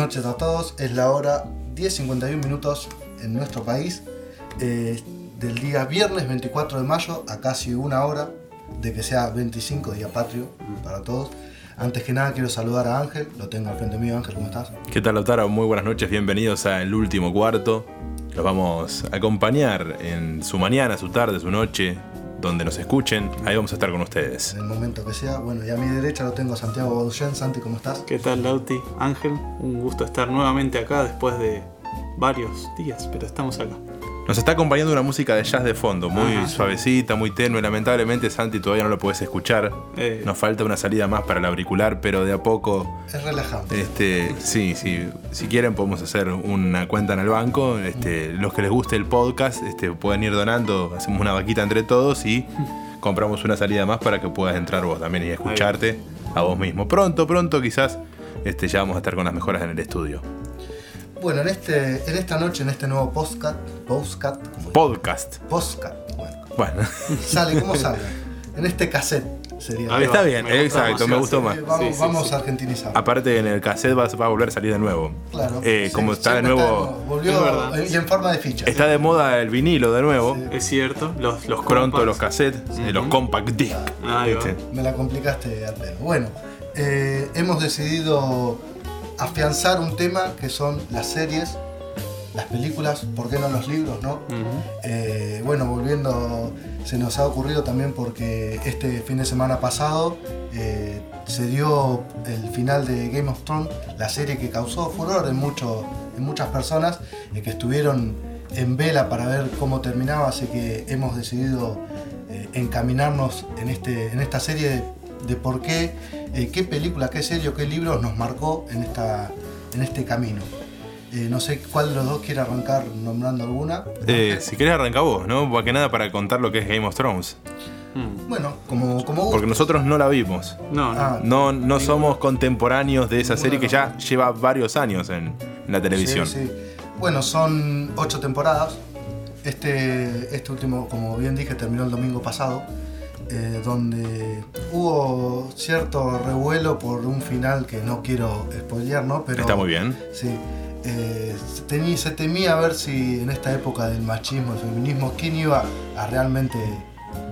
noches a todos. Es la hora 10.51 minutos en nuestro país. eh, del día viernes 24 de mayo a casi una hora de que sea 25 día patrio para todos. Antes que nada quiero saludar a Ángel, lo tengo al frente mío. Ángel, ¿cómo estás? ¿Qué tal, Lautaro? Muy buenas noches, bienvenidos a El Último Cuarto. Los vamos a acompañar en su mañana, su tarde, su noche, donde nos escuchen. Ahí vamos a estar con ustedes. En el momento que sea. Bueno, y a mi derecha lo tengo a Santiago Bauduyen. Santi, ¿cómo estás? ¿Qué tal, Lauti? Ángel, un gusto estar nuevamente acá después de varios días, pero estamos acá. Nos está acompañando una música de jazz de fondo, muy Ajá. suavecita, muy tenue. Lamentablemente, Santi, todavía no lo puedes escuchar. Eh. Nos falta una salida más para el auricular, pero de a poco Es relajante. Este, sí, sí. Si quieren podemos hacer una cuenta en el banco. Este, los que les guste el podcast, este, pueden ir donando, hacemos una vaquita entre todos y compramos una salida más para que puedas entrar vos también y escucharte a vos mismo. Pronto, pronto quizás este, ya vamos a estar con las mejoras en el estudio. Bueno, en, este, en esta noche, en este nuevo postcat, postcat, como- Podcast. postcat, bueno, Bueno, sale, ¿cómo sale? En este cassette sería. Ahí está bien, me exacto, me gustó sí. más. Vamos Sí, sí, vamos sí. a argentinizar. Aparte en el cassette va, va a volver a salir de nuevo. Claro. Eh, Sí, como está de nuevo, volvió Es en forma de ficha. está de moda el vinilo de nuevo. Sí. Es cierto, los, los Pronto los cassettes, eh, los compact disc. Me la complicaste al pelo. Bueno, eh, hemos decidido afianzar un tema que son las series, las películas, ¿por qué no los libros, no? Eh, bueno, volviendo, se nos ha ocurrido también porque este fin de semana pasado eh, se dio el final de Game of Thrones, la serie que causó furor en, mucho- en muchas personas eh, que estuvieron en vela para ver cómo terminaba, así que hemos decidido encaminarnos en, este, en esta serie de, de por qué, eh, qué película, qué serie o qué libros nos marcó en, esta, en este camino. Eh, no sé cuál de los dos quiere arrancar nombrando alguna. Eh, si querés arranca vos, ¿no? Más que nada para contar lo que es Game of Thrones. Mm. Bueno, como, como. Porque nosotros no la vimos. No, no. Ah, No, no somos contemporáneos de esa serie que ya lleva varios años en, en la televisión. Sí, sí. Bueno, son ocho temporadas. Este, este último, como bien dije, terminó el domingo pasado, eh, donde hubo cierto revuelo por un final que no quiero spoilear, ¿no? Pero, Está muy bien. Sí. Eh, se, tení- se temía ver si en esta época del machismo, el feminismo, quién iba a realmente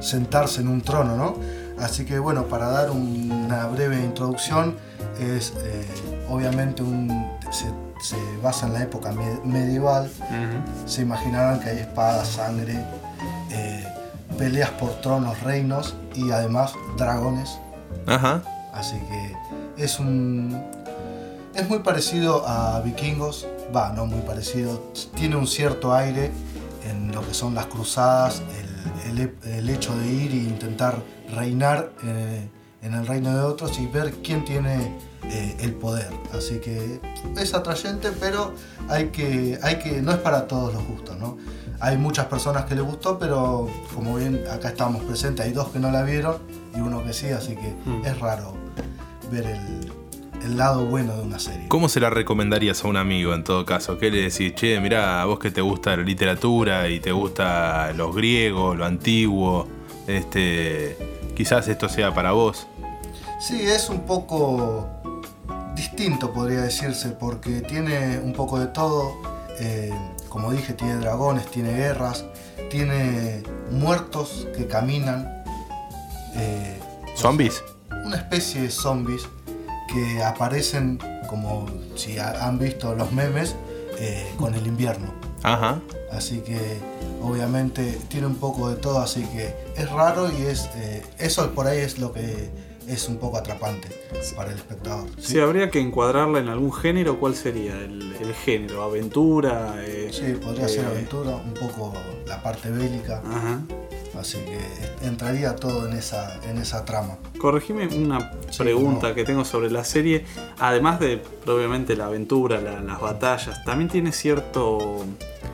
sentarse en un trono, ¿no? Así que bueno, para dar una breve introducción, es eh, obviamente un, se, se basa en la época me- medieval, Ujú. se imaginarán que hay espadas, sangre, eh, peleas por tronos, reinos y además dragones. Ajá. Así que es un. Es muy parecido a Vikingos. Va, no muy parecido. Tiene un cierto aire en lo que son las cruzadas, el, el he- el hecho de ir e intentar reinar eh, en el reino de otros y ver quién tiene eh, el poder. Así que es atrayente, pero hay que, hay que. no es para todos los gustos, ¿no? Hay muchas personas que les gustó, pero como bien acá estamos presentes, hay dos que no la vieron y uno que sí, así que Mm. es raro ver el, el lado bueno de una serie. ¿Cómo se la recomendarías a un amigo en todo caso? ¿Qué le decís? Che, mirá, a vos que te gusta la literatura y te gusta los griegos, lo antiguo, este, quizás esto sea para vos. Sí, es un poco distinto, podría decirse, porque tiene un poco de todo. eh, como dije, tiene dragones, tiene guerras, tiene muertos que caminan. eh, ¿Zombies? una especie de zombies que aparecen como si ha- han visto los memes eh, con el invierno. Ajá. Así que obviamente tiene un poco de todo, así que es raro y es eh, eso por ahí es lo que es un poco atrapante para el espectador. ¿sí? Si habría que encuadrarla en algún género, ¿cuál sería el, el género? ¿Aventura? Eh, Sí, podría ser eh, aventura, un poco la parte bélica, Ajá. Así que entraría todo en esa, en esa trama. Corregime una Sí, pregunta no. que tengo sobre la serie. Además de, obviamente, la aventura, la- las batallas, también tiene cierto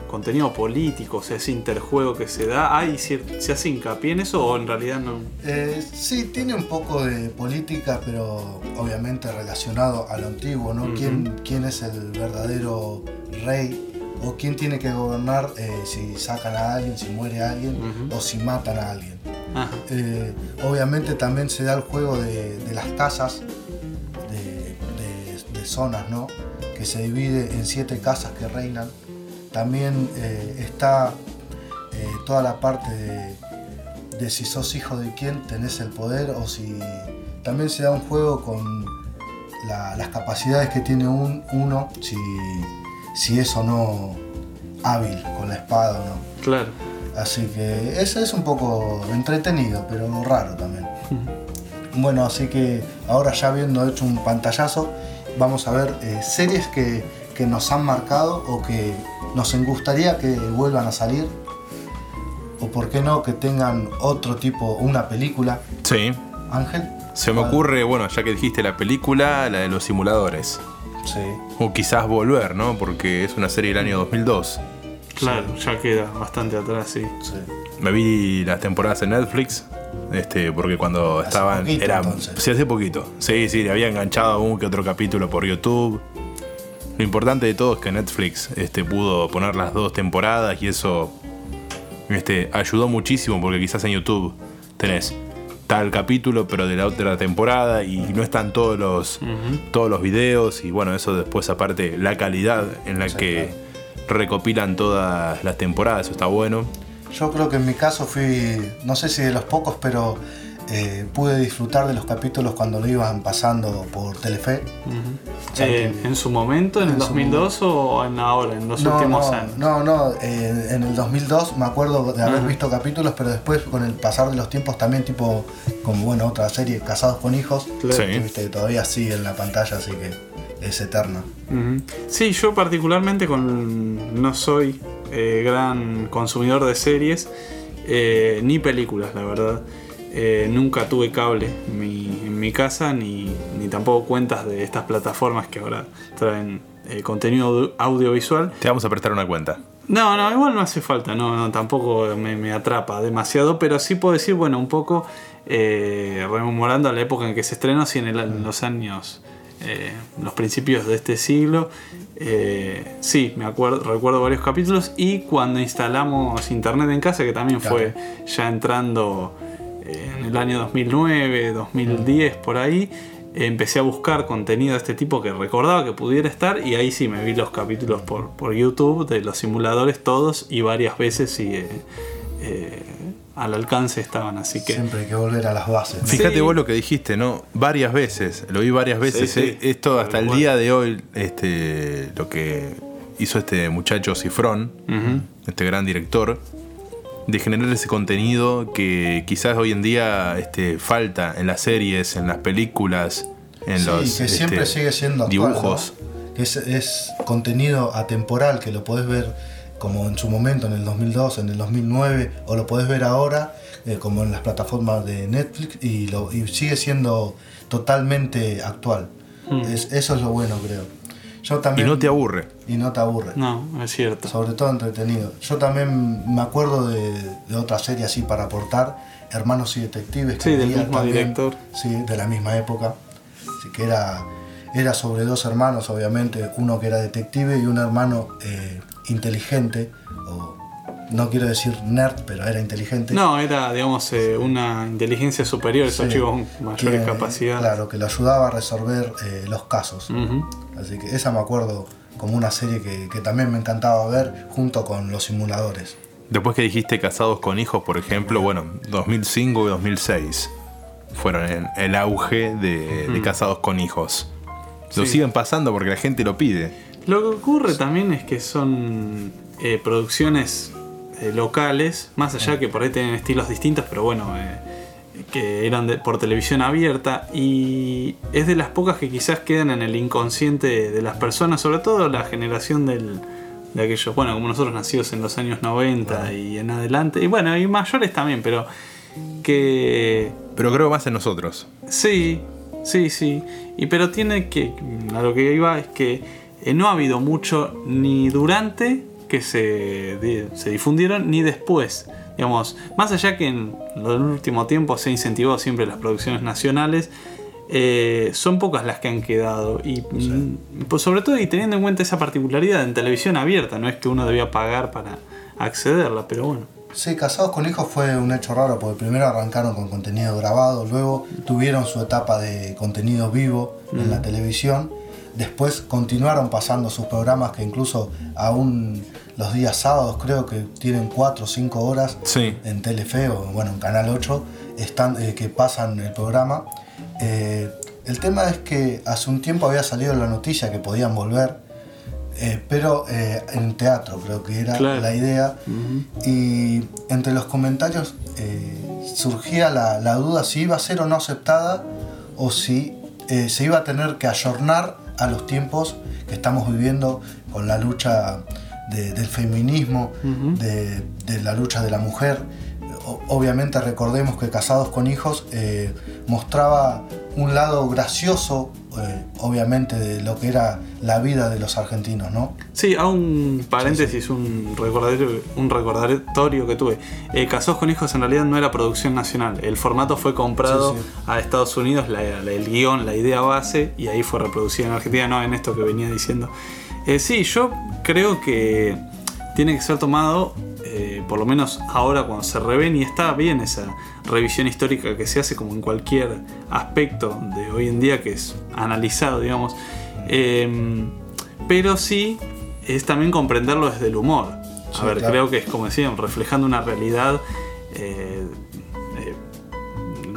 contenido político, o sea, ese interjuego que se da. ¿Hay ¿Se hace hincapié en eso o en realidad no? Eh, sí, tiene un poco de política, pero obviamente relacionado a lo antiguo, ¿no? ¿Quién, quién es el verdadero rey? ¿O quién tiene que gobernar eh, si sacan a alguien, si muere alguien o si matan a alguien? Eh, obviamente también se da el juego de, de las casas, de, de- de zonas, ¿no? que se divide en siete casas que reinan. También eh, está toda la parte de, de si sos hijo de quién tenés el poder o si también se da un juego con la- las capacidades que tiene un, uno, si, si es o no hábil con la espada o no. Claro. Así que eso es un poco entretenido, pero raro también. Bueno, así que ahora ya habiendo hecho un pantallazo, vamos a ver eh, series que, que nos han marcado o que nos gustaría que vuelvan a salir. O por qué no, que tengan otro tipo, una película. Sí. Ángel. Se me ocurre, bueno, ya que dijiste la película, la de los simuladores. Sí. O quizás volver, ¿no? Porque es una serie del año 2002. Claro, ya queda bastante atrás, sí. sí. Me vi las temporadas en Netflix. Este, porque cuando Hace estaban. poquito, era, sí, hace poquito. Sí, sí, le había enganchado un que otro capítulo por YouTube. Lo importante de todo es que Netflix este, pudo poner las dos temporadas y eso este, ayudó muchísimo porque quizás en YouTube tenés tal capítulo pero de la otra temporada y no están todos los, todos los videos y bueno, eso después aparte la calidad en la que recopilan todas las temporadas, eso está bueno. Yo creo que en mi caso fui, no sé si de los pocos, pero eh, pude disfrutar de los capítulos cuando lo iban pasando por Telefe. sea, Eh, que- ¿En su momento, en, en el su 2002 o en ahora, en los No, últimos no, años? no, no, eh, en el 2002 me acuerdo de haber visto capítulos, pero después con el pasar de los tiempos también tipo, como bueno, otra serie, Casados con Hijos, Claro. Sí. que, viste, que todavía sigue en la pantalla, así que es eterna. Sí, yo particularmente con no soy eh, gran consumidor de series eh, ni películas, la verdad. Eh, nunca tuve cable en mi, en mi casa ni, ni tampoco cuentas de estas plataformas que ahora traen eh, contenido audio- audiovisual. Te vamos a prestar una cuenta. No, no, igual no hace falta, no, no tampoco me, me atrapa demasiado, pero sí puedo decir, bueno, un poco eh, rememorando la época en que se estrenó, sí, en, el- en los años, eh, los principios de este siglo, eh, sí, me acuerdo, recuerdo varios capítulos y cuando instalamos internet en casa, que también fue ya entrando en el año 2009, 2010, por ahí. Empecé a buscar contenido de este tipo que recordaba que pudiera estar y ahí sí me vi los capítulos por, por YouTube de los simuladores todos y varias veces y eh, eh, al alcance estaban, así que... Siempre hay que volver a las bases. ¿no? Fíjate Sí. vos lo que dijiste, ¿no? Varias veces, lo vi varias veces. Sí, sí. eh. Esto hasta el día de hoy, este, lo que hizo este muchacho Cifrón, este gran director, de generar ese contenido que quizás hoy en día este, falta en las series, en las películas, en Sí, los que siempre este, sigue siendo actual, dibujos. es, es contenido atemporal que lo podés ver como en su momento, en el 2002, en el 2009, o lo podés ver ahora eh, como en las plataformas de Netflix y, lo, y sigue siendo totalmente actual. Es- eso es lo bueno, creo. Yo Y también, no te aburre. y no te aburre. No, es cierto. Sobre todo entretenido. Yo también me acuerdo de, de otra serie así para aportar, Hermanos y Detectives. que Sí, del mismo director. Sí, de la misma época. Así que era, era sobre dos hermanos, obviamente, uno que era detective y un hermano eh, inteligente, o no quiero decir nerd, pero era inteligente. No, era, digamos, eh, una inteligencia superior, esos Sí, chicos con mayores que, capacidades. Claro, que lo ayudaba a resolver eh, los casos. Así que esa me acuerdo como una serie que, que también me encantaba ver junto con los simuladores. Después que dijiste Casados con Hijos, por ejemplo, bueno, 2005 y 2006 fueron el auge de, de Casados con Hijos. Lo Sí. siguen pasando porque la gente lo pide. Lo que ocurre también es que son eh, producciones eh, locales, más allá que por ahí tienen estilos distintos, pero bueno, eh, que eran de- por televisión abierta y es de las pocas que quizás quedan en el inconsciente de las personas, sobre todo la generación del, de aquellos, bueno, como nosotros nacidos en los años 90 y en adelante, y bueno, y mayores también, pero que Pero creo más en nosotros. Sí, sí, sí. Y pero tiene que. A lo que iba es que eh, no ha habido mucho ni durante que se, se difundieron ni después. Digamos, más allá que en el último tiempo se ha incentivado siempre las producciones nacionales, eh, son pocas las que han quedado. Y mm, pues sobre todo y teniendo en cuenta esa particularidad en televisión abierta, no es que uno debía pagar para accederla, pero bueno. Sí, Casados con Hijos fue un hecho raro porque primero arrancaron con contenido grabado, luego tuvieron su etapa de contenido vivo en la televisión, después continuaron pasando sus programas que incluso aún los días sábados creo que tienen 4 o 5 horas Sí. en Telefe o bueno, en Canal 8 están, eh, que pasan el programa. Eh, el tema es que hace un tiempo había salido la noticia que podían volver, eh, pero en teatro creo que era Claro. la idea. Y entre los comentarios surgía la, la duda si iba a ser o no aceptada o si se iba a tener que ayornar a los tiempos que estamos viviendo con la lucha de- del feminismo, de, de la lucha de la mujer. O- obviamente recordemos que Casados con Hijos eh, mostraba un lado gracioso, eh, obviamente, de lo que era la vida de los argentinos, ¿no? Sí, a un paréntesis, un recordatorio, un recordatorio que tuve. Eh, Casados con Hijos en realidad no era producción nacional. El formato fue comprado Sí, a Estados Unidos, la- la- el guion, la idea base, y ahí fue reproducido en Argentina, no en esto que venía diciendo. Eh, sí, yo creo que tiene que ser tomado, eh, por lo menos ahora cuando se reven, y está bien esa revisión histórica que se hace como en cualquier aspecto de hoy en día que es analizado, digamos. Eh, pero sí es también comprenderlo desde el humor. A Sí, ver, claro. creo que es como decían, reflejando una realidad, eh, eh,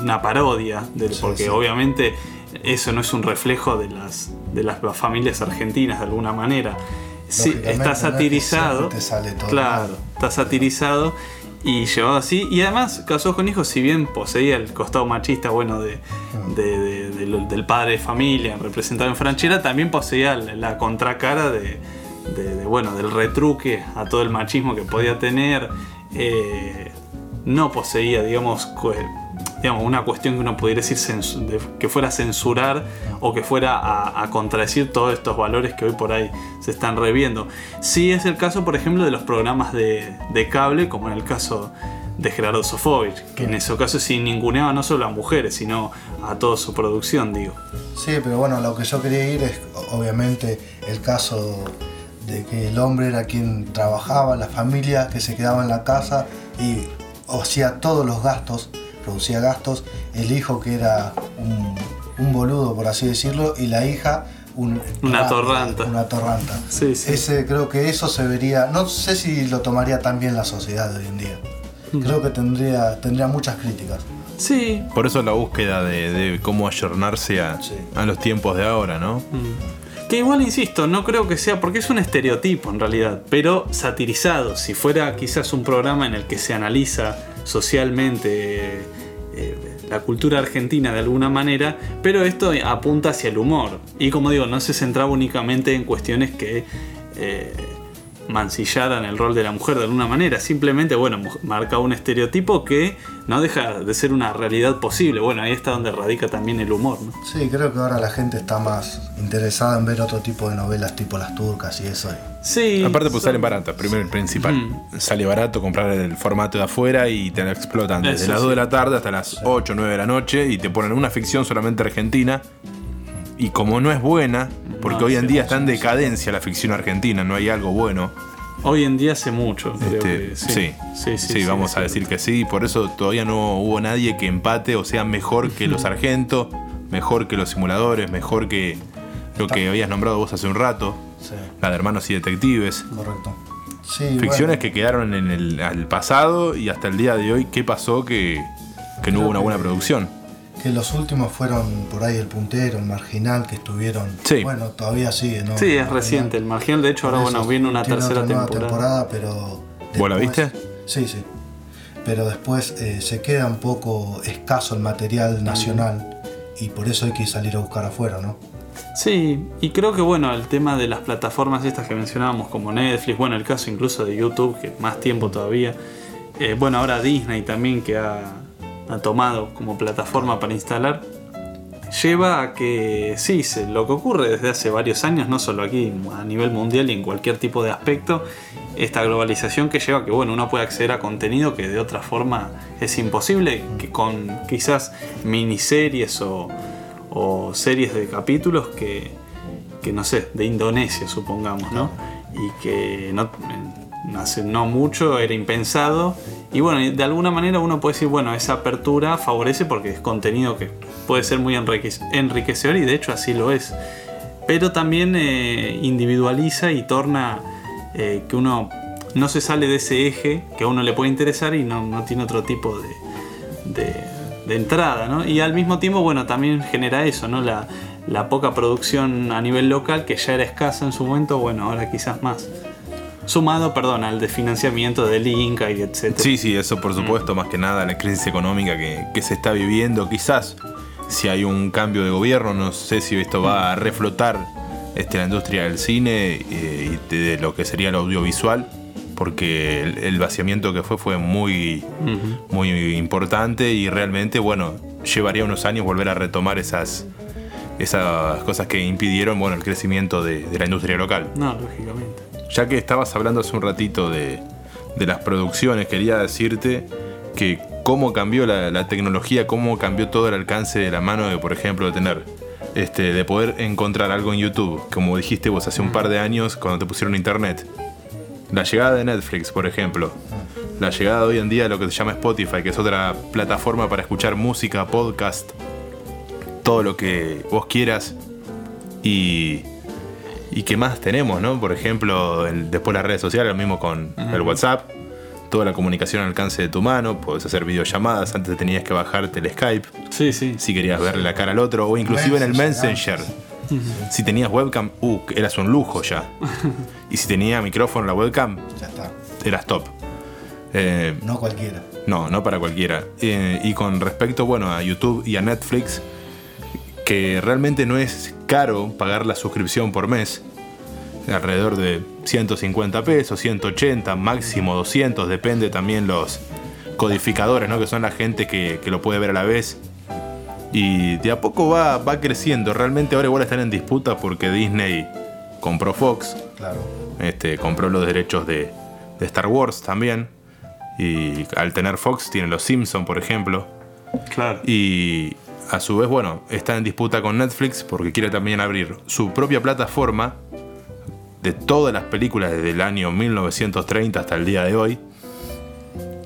una parodia, del- Sí, porque sí. obviamente eso no es un reflejo de las, de las familias argentinas de alguna manera. Sí, no está es que satirizado. siempre te sale todo claro, mal. está satirizado y llevado así. Y además, Casados con Hijos, si bien poseía el costado machista, bueno, de, de- de- de lo- del padre de familia representado en Franchera, también poseía la, contracara de, bueno, del retruque a todo el machismo que podía tener. Eh, no poseía, digamos, digamos, una cuestión que uno pudiera decir que fuera a censurar o que fuera a, a contradecir todos estos valores que hoy por ahí se están reviendo. Sí es el caso, por ejemplo, de los programas de, de cable, como en el caso de Gerardo Sofovich, que en ese caso sí ninguneaba no solo a mujeres, sino a toda su producción, digo. Sí, pero bueno, lo que yo quería ir es obviamente el caso de que el hombre era quien trabajaba, la familia que se quedaba en la casa y hacía todos los gastos, producía gastos, el hijo que era un, un boludo, por así decirlo, y la hija un, Una torranta. Una torranta. Sí, sí. Ese, creo que eso se vería, no sé si lo tomaría tan bien la sociedad de hoy en día. Mm. Creo que tendría, tendría muchas críticas. Sí, Por eso la búsqueda de, de cómo ayornarse a, Sí. a los tiempos de ahora, ¿no? Que igual insisto, no creo que sea, porque es un estereotipo en realidad, pero satirizado. Si fuera quizás un programa en el que se analiza socialmente eh, la cultura argentina de alguna manera, pero esto apunta hacia el humor. Y como digo, no se centraba únicamente en cuestiones que eh, mancillaran el rol de la mujer de alguna manera, simplemente, bueno, marca un estereotipo que no deja de ser una realidad posible. Bueno, ahí está donde radica también el humor, ¿no? Sí, creo que ahora la gente está más interesada en ver otro tipo de novelas tipo las turcas y eso. Sí. Aparte pues son- salen baratas, primero el principal. Mm. Sale barato comprar el formato de afuera y te la explotan desde Eso las sí. 2 de la tarde hasta las 8 o 9 de la noche y te ponen una ficción solamente argentina. Y como no es buena, porque No, hoy en día está en decadencia la ficción argentina, no hay algo bueno. Hoy en día hace mucho, creo Este, que sí, sí. sí, sí, sí, vamos a decir que sí. Por eso todavía no hubo nadie que empate o sea mejor que los sargentos, mejor que los simuladores, mejor que lo que habías nombrado vos hace un rato, la de hermanos y detectives. correcto. Sí, Ficciones bueno, que quedaron en el pasado y hasta el día de hoy, ¿qué pasó que, que no hubo una buena producción? Que los últimos fueron por ahí el puntero, el marginal, que estuvieron. Sí. Bueno, todavía sigue, ¿no? Sí, es Marginal. reciente. El Marginal, de hecho, ahora bueno, viene una tiene tercera otra nueva temporada. pero. ¿Vos la después- viste? Sí, sí. Pero después eh, se queda un poco escaso el material nacional y por eso hay que salir a buscar afuera, ¿no? Sí, y creo que bueno, el tema de las plataformas estas que mencionábamos como Netflix, bueno, el caso incluso de YouTube, que más tiempo todavía. Eh, bueno, ahora Disney también que ha, ha tomado como plataforma para instalar. Lleva a que sí, lo que ocurre desde hace varios años, no solo aquí, a nivel mundial y en cualquier tipo de aspecto, esta globalización que lleva a que bueno, uno puede acceder a contenido que de otra forma es imposible, que con quizás miniseries o, o series de capítulos que, que no sé, de Indonesia supongamos, ¿no? Y que no, hace no mucho era impensado. Y bueno, de alguna manera uno puede decir, bueno, esa apertura favorece porque es contenido que puede ser muy enrique- enriquecedor y de hecho así lo es. pero también eh, individualiza y torna eh, que uno no se sale de ese eje que a uno le puede interesar y no, no tiene otro tipo de, de- entrada, ¿no? Y al mismo tiempo, bueno, también genera eso, ¿no? La poca producción a nivel local, que ya era escasa en su momento, bueno, ahora quizás más. Sumado, perdón, al desfinanciamiento del Inca y etc. Sí, sí, eso por supuesto, más que nada la crisis económica que, que se está viviendo. Quizás si hay un cambio de gobierno, no sé si esto va a reflotar este, la industria del cine eh, y de, lo que sería el audiovisual, porque el, el vaciamiento que fue fue muy, muy importante y realmente, bueno, llevaría unos años volver a retomar esas, esas cosas que impidieron, bueno, el crecimiento de- de la industria local. No, lógicamente. Ya que estabas hablando hace un ratito de, de las producciones, quería decirte que cómo cambió la, la tecnología, cómo cambió todo el alcance de la mano de, por ejemplo, de tener, este, de poder encontrar algo en YouTube, como dijiste vos hace un par de años cuando te pusieron internet. La llegada de Netflix, por ejemplo. La llegada hoy en día de lo que se llama Spotify, que es otra plataforma para escuchar música, podcast, todo lo que vos quieras. Y, y qué más tenemos, ¿no? Por ejemplo, el- después las redes sociales, lo mismo con el WhatsApp, toda la comunicación al alcance de tu mano, podés hacer videollamadas, antes tenías que bajarte el Skype Sí, sí. si querías verle la cara al otro, o inclusive en el Messenger, Messenger. Si tenías webcam, uh, eras un lujo ya. Y si tenía micrófono la webcam, Ya está. eras top. Eh, No cualquiera. no, no para cualquiera. Eh, y con respecto, bueno, a YouTube y a Netflix, que realmente no es caro pagar la suscripción por mes, alrededor de 150 pesos, 180, máximo 200, depende también los codificadores, ¿no? Que son la gente que, que lo puede ver a la vez. Y de a poco va, va creciendo. Realmente ahora igual están en disputa porque Disney compró Fox, Claro. este, compró los derechos de, de Star Wars también. Y al tener Fox tiene los Simpsons, por ejemplo. Claro. Y a su vez, bueno, está en disputa con Netflix porque quiere también abrir su propia plataforma de todas las películas desde el año 1930 hasta el día de hoy.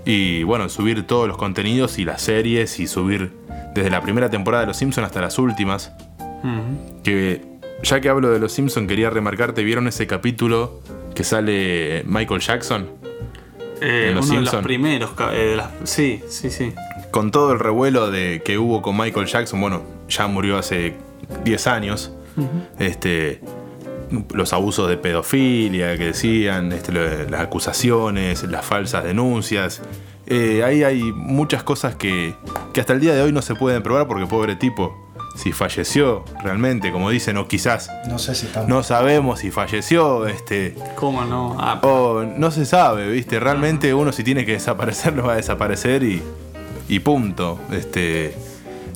Y bueno, subir todos los contenidos y las series y subir desde la primera temporada de Los Simpsons hasta las últimas. Que ya que hablo de Los Simpsons, quería remarcarte, ¿vieron ese capítulo que sale Michael Jackson? Eh, En Los uno de los primeros. eh, de las- sí, sí, sí. Con todo el revuelo de que hubo con Michael Jackson, bueno, ya murió hace 10 años. Este los abusos de pedofilia que decían, este, las acusaciones, las falsas denuncias. Eh, ahí hay muchas cosas que, que hasta el día de hoy no se pueden probar porque pobre tipo, si falleció realmente, como dicen, o quizás No sé si no sabemos si falleció, este, ¿Cómo no? Ah, o no se sabe, ¿viste? Realmente uno si tiene que desaparecer, lo va a desaparecer y, y punto. Este,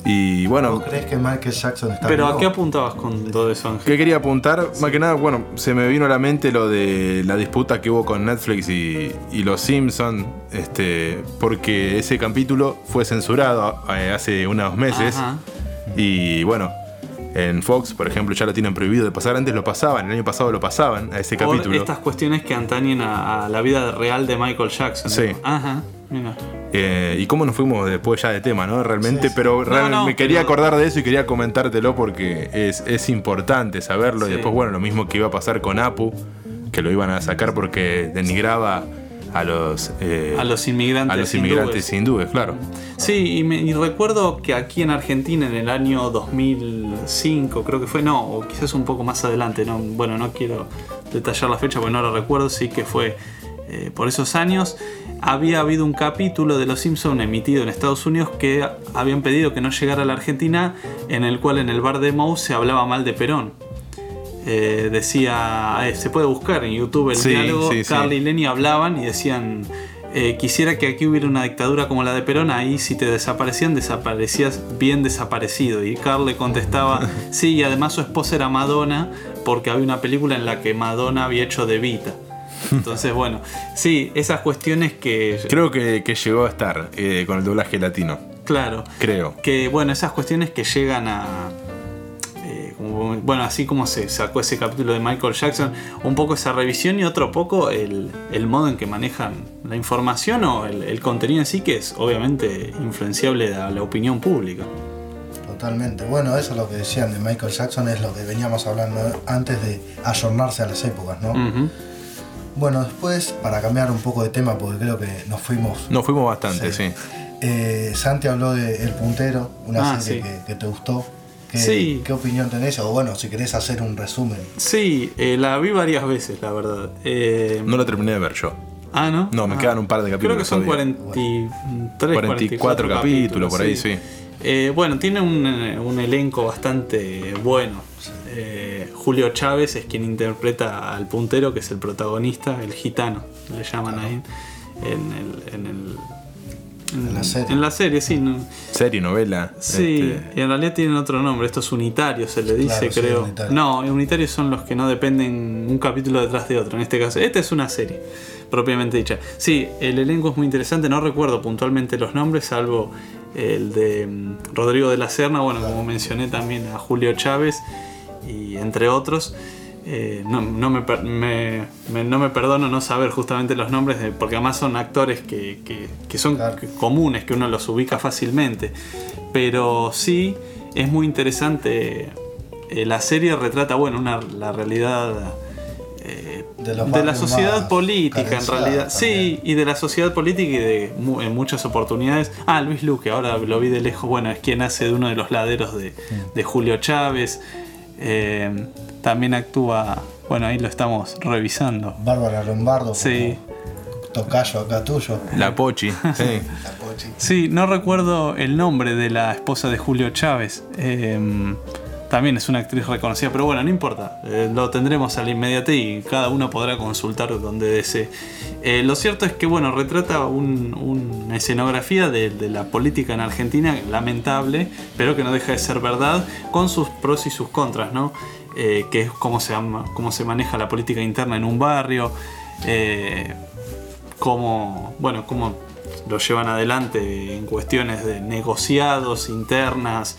y bueno, ¿Vos crees que Michael Jackson está Pero ¿a qué apuntabas con todo eso, Ángel? ¿qué quería apuntar? Más que nada, bueno, se me vino a la mente lo de la disputa que hubo con Netflix y, y los Simpsons, este, porque ese capítulo fue censurado eh, hace unos meses. Ajá. Y bueno, en Fox, por ejemplo, ya lo tienen prohibido de pasar. Antes lo pasaban, el año pasado lo pasaban a ese Por capítulo. estas cuestiones que antañen a, a la vida real de Michael Jackson. Sí. ¿no? Ajá, mira. Eh, y cómo nos fuimos después ya de tema, ¿no? Realmente, Sí, sí. pero No, real- no, me quería pero- acordar de eso y quería comentártelo porque es, es importante saberlo. Sí. Y después, bueno, lo mismo que iba a pasar con Apu, que lo iban a sacar porque denigraba a los, eh, A los inmigrantes. a los hindúes. inmigrantes hindúes, claro. Sí, y, me- y recuerdo que aquí en Argentina en el año 2005, creo que fue, no, o quizás un poco más adelante, no, bueno, no quiero detallar la fecha porque no lo recuerdo, sí que fue eh, por esos años, había habido un capítulo de Los Simpson emitido en Estados Unidos que habían pedido que no llegara a la Argentina, en el cual en el bar de Moe se hablaba mal de Perón. Eh, decía, eh, se puede buscar en YouTube el Sí, diálogo, sí, sí. Carly y Lenny hablaban y decían, eh, quisiera que aquí hubiera una dictadura como la de Perón, ahí si te desaparecían, desaparecías bien desaparecido. Y Carl le contestaba, sí, y además su esposa era Madonna, porque había una película en la que Madonna había hecho de Vita. Entonces, bueno, sí, esas cuestiones que... Creo que, que llegó a estar eh, con el doblaje latino. Claro, Creo. que bueno, esas cuestiones que llegan a... eh, como- bueno, así como se sacó ese capítulo de Michael Jackson, un poco esa revisión y otro poco el, el modo en que manejan la información o el, el contenido en sí, que es obviamente influenciable a la opinión pública. Totalmente. Bueno, eso es lo que decían de Michael Jackson, es lo que veníamos hablando antes de ayornarse a las épocas, ¿no? Ujú. Bueno, después, para cambiar un poco de tema, porque creo que nos fuimos. Nos fuimos bastante, sí. eh, Santi habló de El Puntero, una Ah, serie sí. que, que te gustó. ¿Qué, Sí. ¿Qué opinión tenés? O bueno, si querés hacer un resumen. Sí, eh, la vi varias veces, la verdad. Eh, No lo terminé de ver yo. ah, ¿no? No, me Ah. quedan un par de Creo capítulos. que son todavía. 43, 44 capítulos, por ahí, sí. Eh, bueno, tiene un, un elenco bastante bueno. Eh, Julio Chávez es quien interpreta al puntero, que es el protagonista, el gitano, le llaman ahí en el, en el- En la serie. En la serie, sí. Serie, novela. Sí, este, y en realidad tienen otro nombre, estos unitarios se le dice, Claro, sí, creo. unitarios. no, unitarios son los que no dependen un capítulo detrás de otro. En este caso, esta es una serie, propiamente dicha. Sí, el elenco es muy interesante, no recuerdo puntualmente los nombres, salvo el de mm, Rodrigo de la Serna, bueno, como mencioné también a Julio Chávez y entre otros. Eh, no, no me, per- me- me- no me perdono no saber justamente los nombres, de- porque además son actores que, que- que son Claro. comunes, que uno los ubica fácilmente. Pero sí, es muy interesante. eh, la serie retrata, bueno, una, la realidad eh, De la sociedad política, en realidad. Sí, y de la sociedad política y de mu- en muchas oportunidades. Ah, Luis Luque, ahora lo vi de lejos, bueno, es quien hace de uno de los laderos de, de Julio Chávez. Eh, también actúa, bueno, ahí lo estamos revisando. Bárbara Lombardo, Sí. tocayo acá tuyo. La Pochi, sí. La Pochi. Sí, no recuerdo el nombre de la esposa de Julio Chávez. Eh, también es una actriz reconocida, pero bueno, no importa. Eh, lo tendremos al inmediate y cada uno podrá consultar donde desee. Eh, lo cierto es que, bueno, retrata un- una escenografía de, la política en Argentina lamentable, pero que no deja de ser verdad, con sus pros y sus contras, ¿no? Eh, que es cómo se, cómo se maneja la política interna en un barrio. cómo, bueno, cómo lo llevan adelante en cuestiones de negociados internas.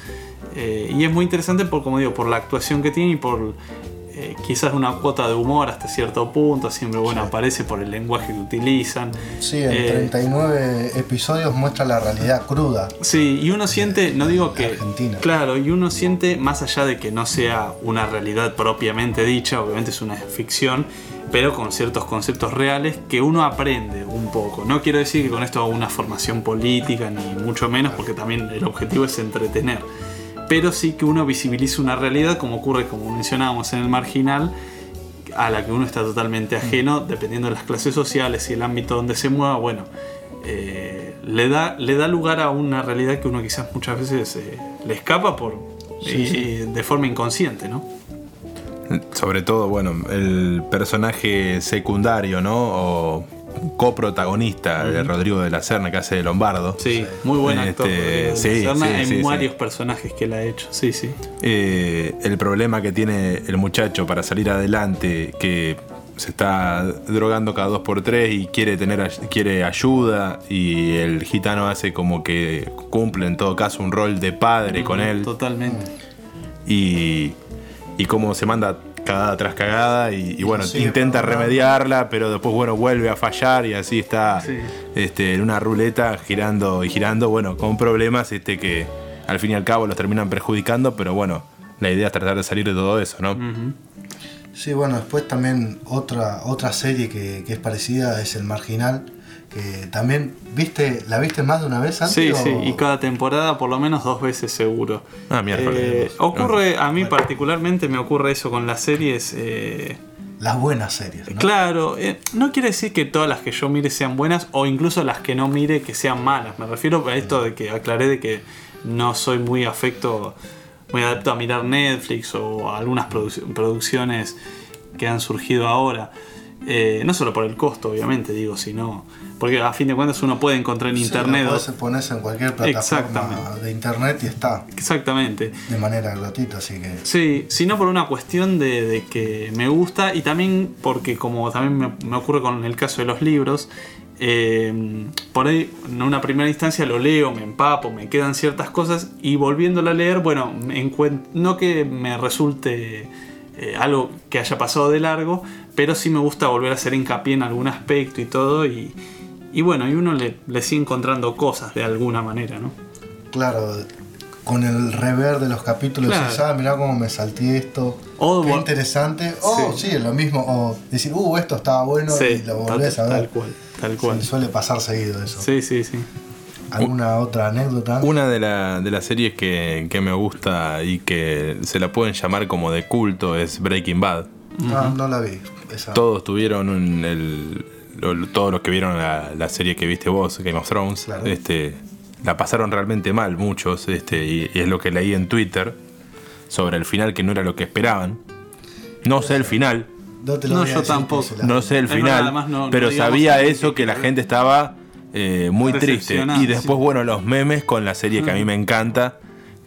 Eh, y es muy interesante por, como digo, por la actuación que tiene y por eh, quizás una cuota de humor hasta cierto punto. Siempre, bueno, Sí. aparece por el lenguaje que utilizan. Sí, en Eh, 39 episodios muestra la realidad cruda. Sí, y uno siente, no digo que. Argentina. Claro, y uno siente, más allá de que no sea una realidad propiamente dicha, obviamente es una ficción, pero con ciertos conceptos reales que uno aprende un poco. No quiero decir que con esto haga una formación política, ni mucho menos, porque también el objetivo es entretener. Pero sí que uno visibiliza una realidad, como ocurre, como mencionábamos en el marginal, a la que uno está totalmente ajeno, dependiendo de las clases sociales y el ámbito donde se mueva, bueno, eh, le, da, le da lugar a una realidad que uno quizás muchas veces eh, le escapa por, Sí, y- sí. y de forma inconsciente, ¿no? Sobre todo, bueno, el personaje secundario, ¿no? O coprotagonista de Rodrigo de la Serna, que hace de Lombardo. Sí, muy buen actor. Este, de la sí, Serna, sí, varios personajes que él ha hecho, sí, sí. Eh, el problema que tiene el muchacho para salir adelante, que se está drogando cada dos por tres y quiere tener quiere ayuda y el gitano hace como que cumple en todo caso un rol de padre con él Totalmente. y, y cómo se manda cagada tras cagada y, y bueno, intenta remediarla, pero después bueno, vuelve a fallar y así está Sí. este, en una ruleta girando y girando, bueno, con problemas este, que al fin y al cabo los terminan perjudicando, pero bueno, la idea es tratar de salir de todo eso, ¿no? Sí, bueno, después también otra, otra serie que, que es parecida es El Marginal, que también, ¿viste? ¿La viste más de una vez antes? Sí, o- sí, y cada temporada por lo menos dos veces seguro. Ah, miércoles. Eh, ocurre, a mí particularmente me ocurre eso con las series. eh, Las buenas series, ¿no? Claro, eh, no quiere decir que todas las que yo mire sean buenas o incluso las que no mire que sean malas. Me refiero a esto de que aclaré de que no soy muy afecto, muy adepto a mirar Netflix o algunas produc- producciones que han surgido ahora. Eh, no solo por el costo, obviamente, digo, sino porque a fin de cuentas uno puede encontrar en Sí, internet. la o- podés ponerse en cualquier plataforma de internet y está Exactamente. de manera gratuita, así que... Sí, sino por una cuestión de, de que me gusta y también porque como también me, me ocurre con el caso de los libros, eh, por ahí en una primera instancia lo leo, me empapo, me quedan ciertas cosas y volviéndolo a leer, bueno, me no que me resulte eh, algo que haya pasado de largo, pero sí me gusta volver a hacer hincapié en algún aspecto y todo y, y bueno, y uno le, le sigue encontrando cosas de alguna manera, ¿no? Claro, con el rever de los capítulos Claro. ah, mirá cómo me salté esto. O Qué interesante. O sí. es lo mismo. O decir, uh, esto estaba bueno Sí, y lo volvés tal, a ver. tal cual, tal cual. Sí, suele pasar seguido eso. Sí, sí, sí. ¿Alguna otra anécdota? Una de, la- de las series que, que me gusta y que se la pueden llamar como de culto es Breaking Bad. Ah, no la vi. Esa. Todos tuvieron un- el, lo- todos los que vieron la, la serie que viste vos, Game of Thrones, Claro. este, la pasaron realmente mal muchos, este, y, y es lo que leí en Twitter sobre el final que no era lo que esperaban. No sé el final, No, te lo No, yo tampoco. no sé el Es final, verdad, no- no pero sabía eso que- que la gente estaba eh, muy triste. Y después, sí. bueno, los memes con la serie que a mí me encanta,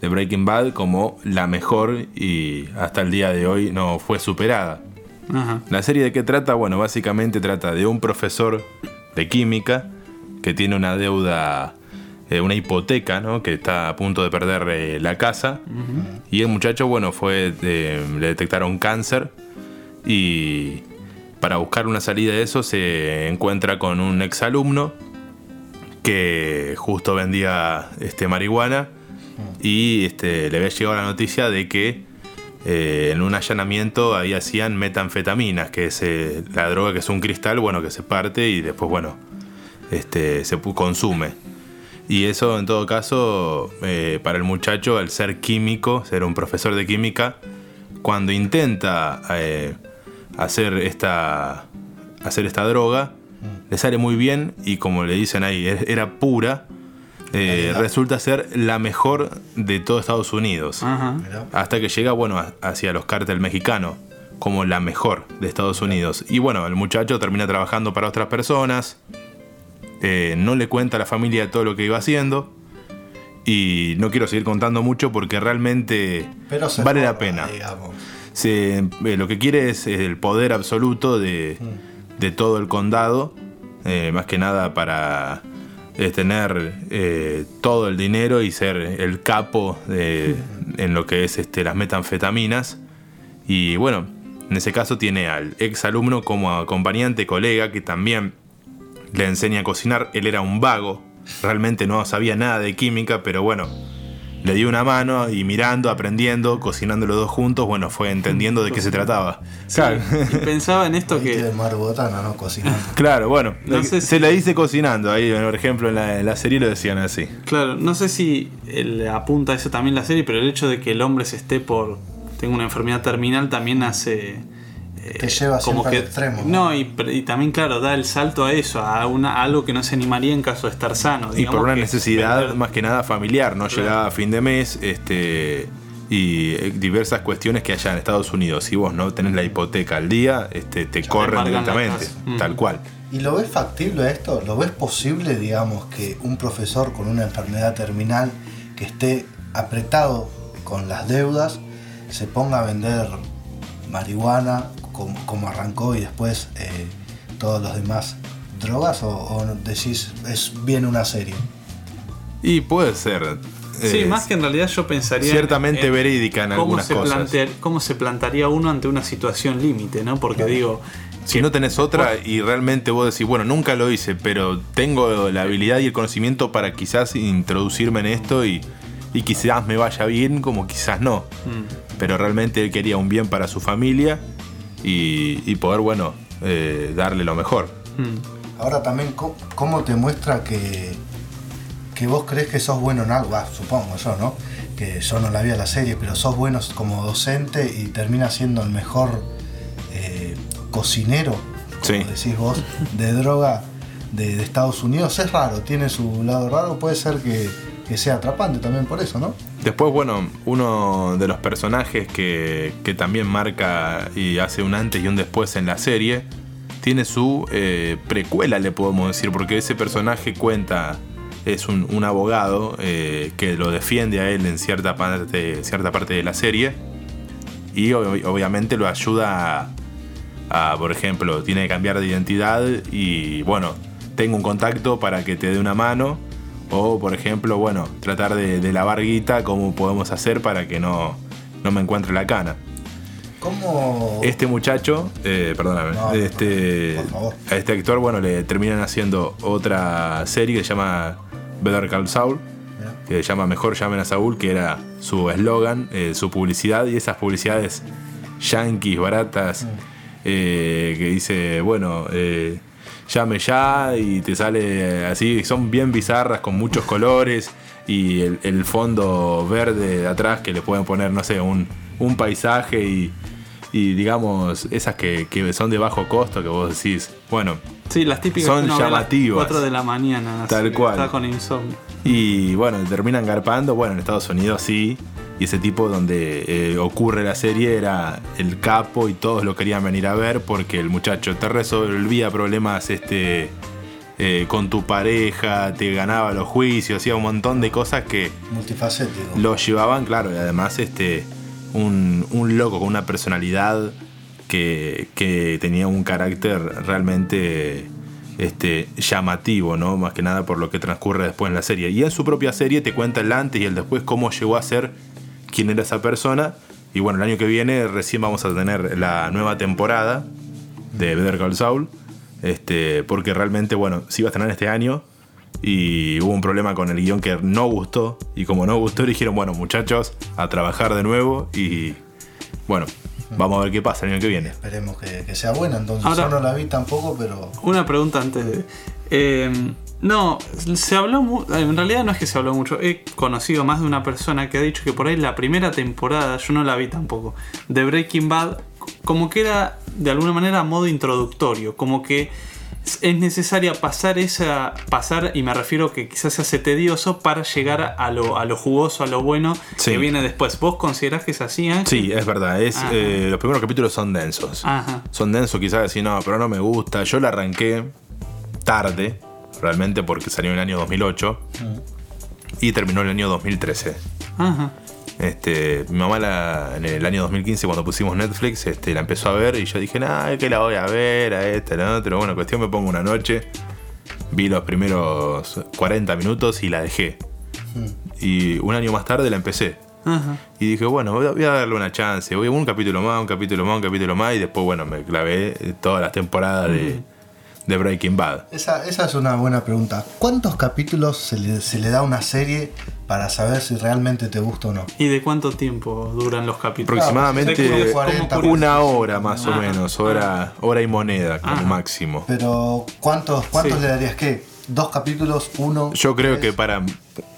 de Breaking Bad, como la mejor y hasta el día de hoy no fue superada. Ajá. La serie de qué trata, bueno, básicamente trata de un profesor de química que tiene una deuda, eh, una hipoteca, ¿no? Que está a punto de perder eh, la casa. Y el muchacho, bueno, fue, eh, le detectaron cáncer y para buscar una salida de eso se encuentra con un exalumno que justo vendía este, marihuana y este, le había llegado la noticia de que eh, en un allanamiento ahí hacían metanfetaminas, que es eh, la droga que es un cristal, bueno, que se parte y después, bueno, este, se consume. Y eso en todo caso, eh, para el muchacho, al ser químico, ser un profesor de química, cuando intenta hacer, esta, hacer esta droga, le sale muy bien y como le dicen ahí, es- era pura, eh, resulta ser la mejor de todo Estados Unidos. Ajá. Hasta que llega, bueno, hacia los cárteles mexicanos, como la mejor de Estados Unidos. Y bueno, el muchacho termina trabajando para otras personas, eh, no le cuenta a la familia todo lo que iba haciendo. Y no quiero seguir contando mucho porque realmente Pero se vale la pena. Se- eh, lo que quiere es el poder absoluto de, de todo el condado, más que nada para eh, tener todo el dinero y ser el capo en lo que es este, las metanfetaminas. Y bueno, en ese caso tiene al ex alumno como acompañante, colega, que también le enseña a cocinar. Él era un vago, realmente no sabía nada de química, pero bueno, le dio una mano y mirando, aprendiendo, cocinando los dos juntos, bueno, fue entendiendo de qué se trataba. Claro, Y pensaba en esto que. de Mar Botana, ¿no? Cocinando. claro bueno, No sé se si- la dice cocinando. Ahí, por ejemplo, en la, en la serie lo decían así. Claro, no sé si le apunta a eso también la serie, pero el hecho de que el hombre se esté por. tenga una enfermedad terminal también hace. Te lleva siempre al extremo, ¿no? No, y, y también, claro, da el salto a eso, a, una, a algo que no se animaría en caso de estar sano. Y por una que necesidad vender- más que nada familiar, no Claro. llegaba a fin de mes, este y eh, diversas cuestiones que allá en Estados Unidos, si vos no tenés la hipoteca al día, este, te corren directamente. Mm. tal cual. ¿Y lo ves factible esto? ¿Lo ves posible, digamos, que un profesor con una enfermedad terminal que esté apretado con las deudas se ponga a vender marihuana como, como arrancó y después eh, todos los demás drogas? ¿O, o decís, es bien una serie? Y puede ser. Sí, eh, más que en realidad yo pensaría. ciertamente en verídica en cómo algunas se cosas. plantea- cómo se plantaría uno ante una situación límite, ¿no? Porque digo. Si no tenés otra y realmente vos decís, bueno, nunca lo hice, pero tengo la habilidad y el conocimiento para quizás introducirme en esto y, y quizás me vaya bien, como quizás no. mm, Pero realmente él quería un bien para su familia y, y poder, bueno, eh, darle lo mejor. mm. Ahora también, ¿cómo te muestra que, que vos crees que sos bueno en algo? Ah, supongo yo, ¿no? Que yo no la vi a la serie, pero sos bueno como docente y terminas siendo el mejor eh, cocinero, como Sí. decís vos, de droga de, de Estados Unidos. Es raro, tiene su lado raro, puede ser que, que sea atrapante también por eso, ¿no? Después, bueno, uno de los personajes que, que también marca y hace un antes y un después en la serie, tiene su eh, precuela, le podemos decir, porque ese personaje cuenta, es un, un abogado eh, que lo defiende a él en cierta parte, cierta parte de la serie y ob- obviamente lo ayuda a, por ejemplo, tiene que cambiar de identidad y bueno, tengo un contacto para que te dé una mano. O, por ejemplo, bueno, tratar de, de lavar guita, cómo podemos hacer para que no, no me encuentre la cana. ¿Cómo...? Este muchacho, eh, perdóname, No, este, por favor. a este actor, bueno, le terminan haciendo otra serie que se llama Better Call Saul. Que se llama Mejor llamen a Saúl, que era su eslogan, eh, su publicidad, y esas publicidades yanquis, baratas, eh, que dice, bueno, llame ya y te sale así, son bien bizarras, con muchos colores, y el, el fondo verde de atrás que le pueden poner, no sé, un, un paisaje y, y digamos, esas que, que son de bajo costo, que vos decís, bueno, Sí, las típicas Son llamativas. 4 de la mañana. Tal cual. Está con insomnio. Y bueno, terminan garpando. Bueno, en Estados Unidos sí. Y ese tipo donde eh, ocurre la serie era el capo y todos lo querían venir a ver porque el muchacho te resolvía problemas este, eh, con tu pareja, te ganaba los juicios, hacía un montón de cosas que Multifacético. lo llevaban, claro, y además este, un, un loco con una personalidad que, que tenía un carácter realmente este, llamativo, ¿no? Más que nada por lo que transcurre después en la serie. Y en su propia serie te cuenta el antes y el después, cómo llegó a ser, quién era esa persona. Y bueno, el año que viene recién vamos a tener la nueva temporada de Better Call Saul. Este, porque realmente, bueno, sí iba a estrenar este año. Y hubo un problema con el guion que no gustó. Y como no gustó, dijeron, bueno, muchachos, a trabajar de nuevo. Y bueno, vamos a ver qué pasa el año que viene. Esperemos que, que sea buena. Entonces, Ahora- yo no la vi tampoco, pero Una pregunta antes de. eh, no, se habló. mu- En realidad no es que se habló mucho. He conocido más de una persona que ha dicho que por ahí la primera temporada, yo no la vi tampoco, de Breaking Bad, como que era de alguna manera a modo introductorio. Como que es necesaria pasar esa. pasar, y me refiero que quizás se hace tedioso para llegar a lo, a lo jugoso, a lo bueno Sí. que viene después. ¿Vos considerás que es así, Ángel? Sí, es verdad. Es, eh, los primeros capítulos son densos. Ajá. Son densos, quizás decir, no, pero no me gusta. Yo la arranqué tarde, realmente, porque salió en el año 2008 y terminó en el año 2013. Ajá. Este, mi mamá la- en el año 2015 cuando pusimos Netflix este, la empezó a ver y yo dije, nah, que la voy a ver, a esta, a la otra. Bueno, cuestión me pongo una noche, vi los primeros 40 minutos y la dejé. Y un año más tarde la empecé. Ajá. Y dije, bueno, voy a, darle una chance. Voy a un capítulo más, un capítulo más, un capítulo más. Y después, bueno, me clavé todas las temporadas de, de Breaking Bad. esa, esa es una buena pregunta. ¿Cuántos capítulos se le, se le da a una serie para saber si realmente te gusta o no? ¿Y de cuánto tiempo duran los capítulos? Aproximadamente Sé que como 40, una hora más o Ah, menos, hora, hora y moneda como Ajá. máximo. Pero ¿cuántos, cuántos Sí. le darías qué? ¿Dos capítulos? ¿Uno? Yo creo que para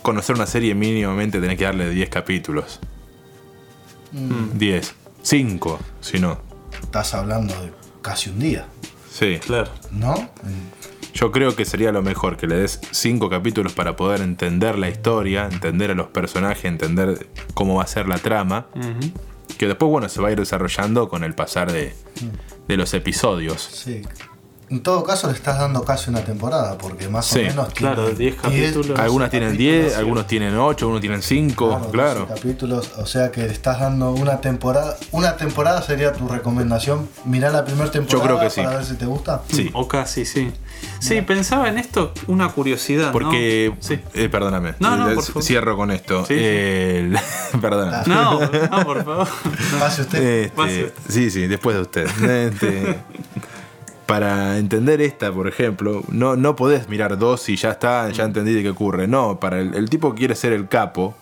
conocer una serie mínimamente tenés que darle 10 capítulos. Mm. 10. 5, si no. Estás hablando de casi un día, Sí. Claro. ¿no? Yo creo que sería lo mejor que le des 5 capítulos para poder entender la historia, entender a los personajes, entender cómo va a ser la trama. Ujú. Que después, bueno, se va a ir desarrollando con el pasar de, de los episodios. Sí. En todo caso le estás dando casi una temporada, porque más Sí, o menos... claro, tiene 10 capítulos. Algunas tienen capítulos, 10, sí. algunos tienen 8, algunos tienen 5, Claro, claro. 12 capítulos, o sea que le estás dando una temporada. Una temporada sería tu recomendación. Mirá la primera temporada creo que sí. para ver si te gusta. Sí. O casi, sí. Sí, pensaba en esto, una curiosidad. ¿no? Porque, Sí. eh, perdóname, No, no, Eh, por favor. cierro con esto. Sí, sí. El- perdona. No, no, por favor. Pase usted. Este, Pase. sí, sí, después de usted. Este, para entender esta, por ejemplo, no, no podés mirar dos y ya está, ya entendí de qué ocurre. No, para el, el tipo que quiere ser el capo.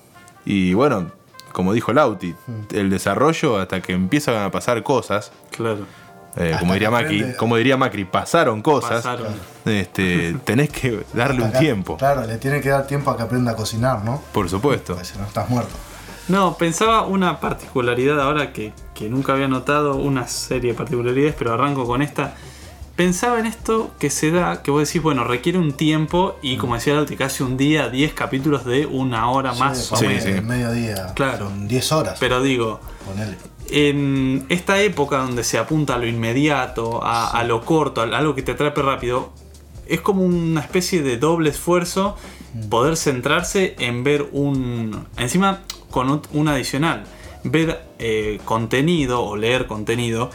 Y bueno, como dijo Lauti, el desarrollo hasta que empiezan a pasar cosas. Claro. eh, como diría Macri, aprende- como diría Macri, pasaron cosas. Pasaron. Este, tenés que darle un Acá- tiempo, Claro, le tiene que dar tiempo a que aprenda a cocinar, ¿no? por supuesto. Porque si no estás muerto. No, pensaba una particularidad ahora que, que nunca había notado, una serie de particularidades, pero arranco con esta. Pensaba en esto que se da, que vos decís, bueno, requiere un tiempo y como decía Lauti, casi un día, 10 capítulos de una hora más Sí, o sí, menos. sí. Mediodía. Claro. Son 10 horas. Pero digo, Ponele. en esta época donde se apunta a lo inmediato, a, a lo corto, a algo que te atrape rápido, es como una especie de doble esfuerzo poder centrarse en ver un. Encima, con un- un adicional, ver eh, contenido o leer contenido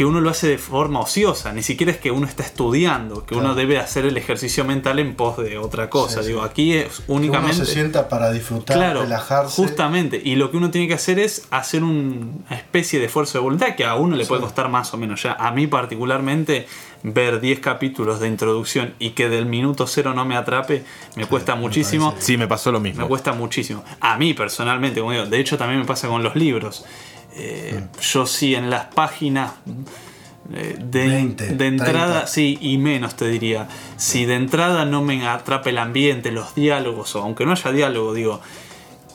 que uno lo hace de forma ociosa, ni siquiera es que uno está estudiando, que uno debe hacer el ejercicio mental en pos de otra cosa. Sí, Digo, sí. aquí es Que uno únicamente... se sienta para disfrutar, Claro, relajarse. justamente. Y lo que uno tiene que hacer es hacer un- una especie de esfuerzo de voluntad que a uno le puede costar más o menos. Ya a mí particularmente ver 10 capítulos de introducción y que del minuto cero no me atrape, me cuesta muchísimo. Sí, me pasó lo mismo. Me cuesta muchísimo. A mí personalmente, como digo, de hecho también me pasa con los libros. Eh, Yo sí en las páginas eh, de, 20, de entrada, 30. sí, y menos te diría. Si de entrada no me atrapa el ambiente, los diálogos, o aunque no haya diálogo, digo,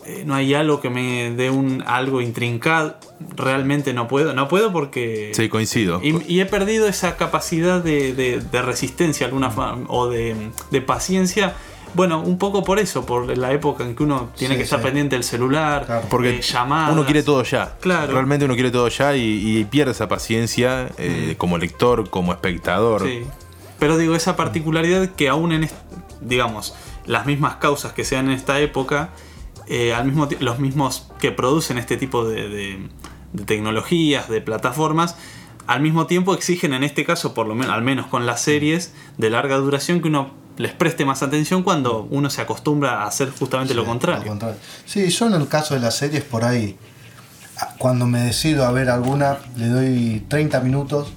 eh, no hay algo que me dé un algo intrincado, realmente no puedo. No puedo porque... Sí, coincido. Y, y he perdido esa capacidad de, de- de resistencia alguna o de, de paciencia. Bueno, un poco por eso, por la época en que uno tiene Sí, que estar sí. pendiente del celular, Claro. Porque eh, llamadas. uno quiere todo ya. Claro. Realmente uno quiere todo ya y, y pierde esa paciencia eh, como lector, como espectador. Sí. Pero digo, esa particularidad que aún en, digamos, las mismas causas que sean en esta época, eh, al mismo los mismos que producen este tipo de, de- de tecnologías, de plataformas, al mismo tiempo exigen en este caso, por lo menos, al menos con las series de larga duración, que uno les preste más atención cuando uno se acostumbra a hacer justamente lo contrario. contrario. Sí, yo en el caso de las series por ahí, cuando me decido a ver alguna, le doy 30 minutos,